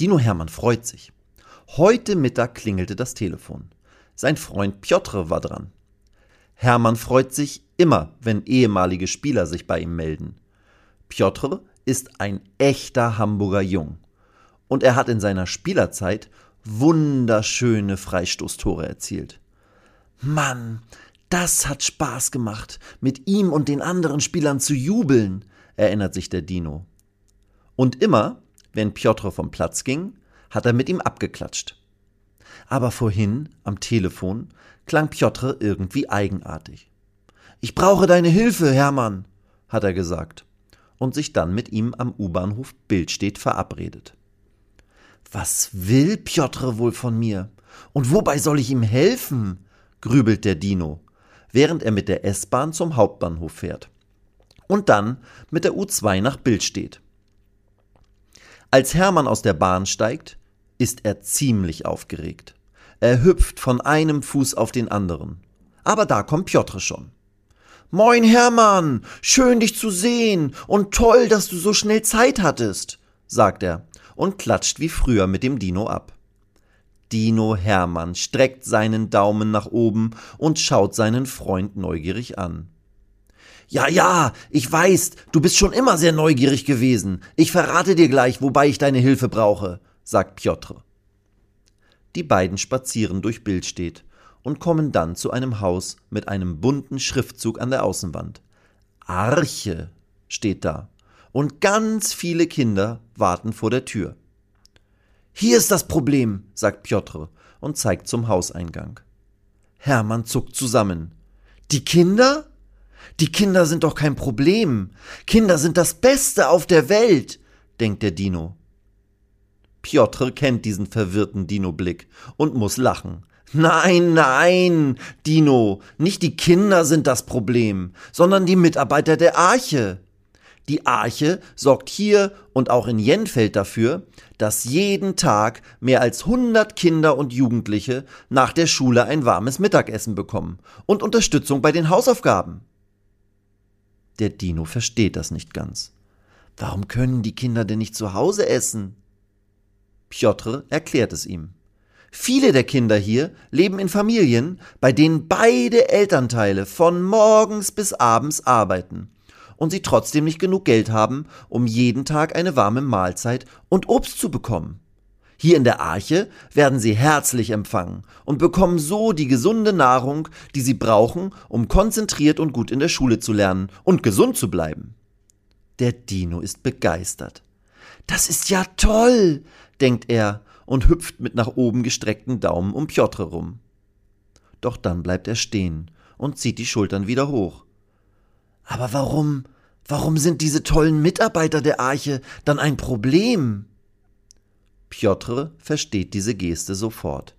Dino Hermann freut sich. Heute Mittag klingelte das Telefon. Sein Freund Piotr war dran. Hermann freut sich immer, wenn ehemalige Spieler sich bei ihm melden. Piotr ist ein echter Hamburger Jung. Und er hat in seiner Spielerzeit wunderschöne Freistoßtore erzielt. Mann, das hat Spaß gemacht, mit ihm und den anderen Spielern zu jubeln, erinnert sich der Dino. Und immer, wenn Piotr vom Platz ging, hat er mit ihm abgeklatscht. Aber vorhin, am Telefon, klang Piotr irgendwie eigenartig. Ich brauche deine Hilfe, Hermann, hat er gesagt und sich dann mit ihm am U-Bahnhof Bildstedt verabredet. Was will Piotr wohl von mir? Und wobei soll ich ihm helfen? grübelt der Dino, während er mit der S-Bahn zum Hauptbahnhof fährt. Und dann mit der U2 nach Bildstedt. Als Hermann aus der Bahn steigt, ist er ziemlich aufgeregt. Er hüpft von einem Fuß auf den anderen. Aber da kommt Piotr schon. Moin Hermann, schön dich zu sehen und toll, dass du so schnell Zeit hattest, sagt er und klatscht wie früher mit dem Dino ab. Dino Hermann streckt seinen Daumen nach oben und schaut seinen Freund neugierig an. Ja, ja, ich weiß, du bist schon immer sehr neugierig gewesen. Ich verrate dir gleich, wobei ich deine Hilfe brauche, sagt Piotr. Die beiden spazieren durch Bildstedt und kommen dann zu einem Haus mit einem bunten Schriftzug an der Außenwand. Arche steht da. Und ganz viele Kinder warten vor der Tür. Hier ist das Problem, sagt Piotr und zeigt zum Hauseingang. Hermann zuckt zusammen. Die Kinder? Die Kinder sind doch kein Problem. Kinder sind das Beste auf der Welt, denkt der Dino. Piotr kennt diesen verwirrten Dino-Blick und muss lachen. Nein, nein, Dino, nicht die Kinder sind das Problem, sondern die Mitarbeiter der Arche. Die Arche sorgt hier und auch in Jenfeld dafür, dass jeden Tag mehr als 100 Kinder und Jugendliche nach der Schule ein warmes Mittagessen bekommen und Unterstützung bei den Hausaufgaben. Der Dino versteht das nicht ganz. Warum können die Kinder denn nicht zu Hause essen? Piotr erklärt es ihm. Viele der Kinder hier leben in Familien, bei denen beide Elternteile von morgens bis abends arbeiten und sie trotzdem nicht genug Geld haben, um jeden Tag eine warme Mahlzeit und Obst zu bekommen. Hier in der Arche werden sie herzlich empfangen und bekommen so die gesunde Nahrung, die sie brauchen, um konzentriert und gut in der Schule zu lernen und gesund zu bleiben. Der Dino ist begeistert. Das ist ja toll, denkt er und hüpft mit nach oben gestreckten Daumen um Piotr rum. Doch dann bleibt er stehen und zieht die Schultern wieder hoch. Aber warum, warum sind diese tollen Mitarbeiter der Arche dann ein Problem? Piotr versteht diese Geste sofort.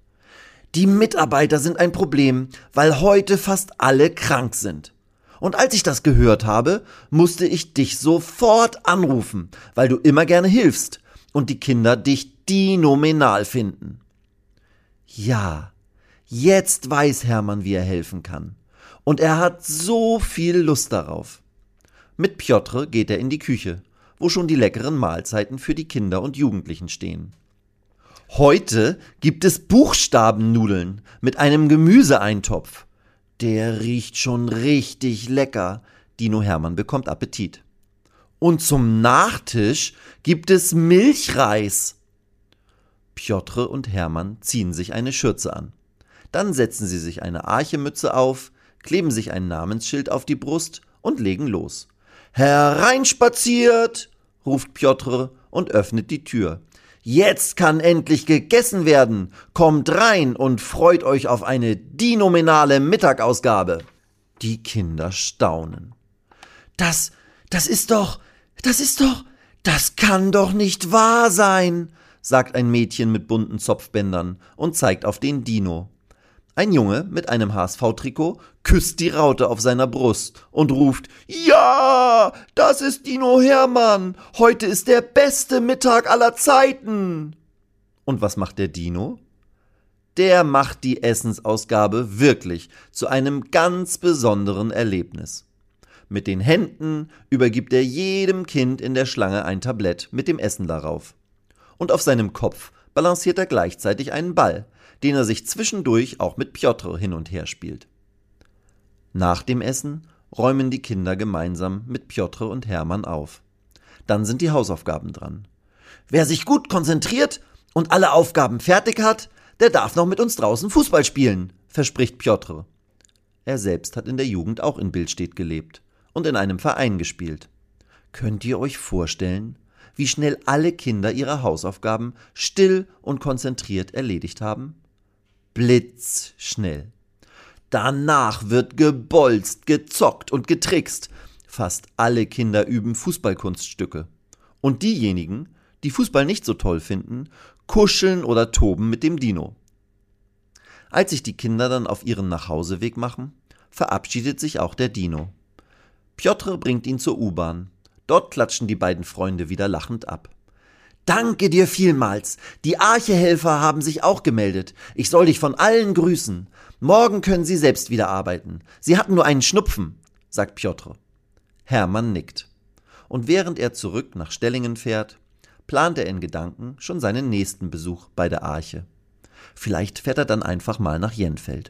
Die Mitarbeiter sind ein Problem, weil heute fast alle krank sind. Und als ich das gehört habe, musste ich dich sofort anrufen, weil du immer gerne hilfst und die Kinder dich dinominal finden. Ja, jetzt weiß Hermann, wie er helfen kann. Und er hat so viel Lust darauf. Mit Piotr geht er in die Küche, wo schon die leckeren Mahlzeiten für die Kinder und Jugendlichen stehen. Heute gibt es Buchstabennudeln mit einem Gemüseeintopf. Der riecht schon richtig lecker. Dino Hermann bekommt Appetit. Und zum Nachtisch gibt es Milchreis. Piotr und Hermann ziehen sich eine Schürze an. Dann setzen sie sich eine Archemütze auf, kleben sich ein Namensschild auf die Brust und legen los. Hereinspaziert! ruft Piotr und öffnet die Tür. Jetzt kann endlich gegessen werden. Kommt rein und freut euch auf eine dinominale Mittagausgabe. Die Kinder staunen. Das, das ist doch, das ist doch, das kann doch nicht wahr sein, sagt ein Mädchen mit bunten Zopfbändern und zeigt auf den Dino. Ein Junge mit einem HSV-Trikot küsst die Raute auf seiner Brust und ruft Ja, das ist Dino Hermann. Heute ist der beste Mittag aller Zeiten. Und was macht der Dino? Der macht die Essensausgabe wirklich zu einem ganz besonderen Erlebnis. Mit den Händen übergibt er jedem Kind in der Schlange ein Tablett mit dem Essen darauf. Und auf seinem Kopf balanciert er gleichzeitig einen Ball, den er sich zwischendurch auch mit Piotr hin und her spielt. Nach dem Essen räumen die Kinder gemeinsam mit Piotr und Hermann auf. Dann sind die Hausaufgaben dran. Wer sich gut konzentriert und alle Aufgaben fertig hat, der darf noch mit uns draußen Fußball spielen, verspricht Piotr. Er selbst hat in der Jugend auch in Bildstedt gelebt und in einem Verein gespielt. Könnt ihr euch vorstellen, wie schnell alle Kinder ihre Hausaufgaben still und konzentriert erledigt haben? Blitzschnell. Danach wird gebolzt, gezockt und getrickst. Fast alle Kinder üben Fußballkunststücke. Und diejenigen, die Fußball nicht so toll finden, kuscheln oder toben mit dem Dino. Als sich die Kinder dann auf ihren Nachhauseweg machen, verabschiedet sich auch der Dino. Piotr bringt ihn zur U-Bahn. Dort klatschen die beiden Freunde wieder lachend ab. Danke dir vielmals. Die Archehelfer haben sich auch gemeldet. Ich soll dich von allen grüßen. Morgen können sie selbst wieder arbeiten. Sie hatten nur einen Schnupfen, sagt Piotr. Hermann nickt. Und während er zurück nach Stellingen fährt, plant er in Gedanken schon seinen nächsten Besuch bei der Arche. Vielleicht fährt er dann einfach mal nach Jenfeld.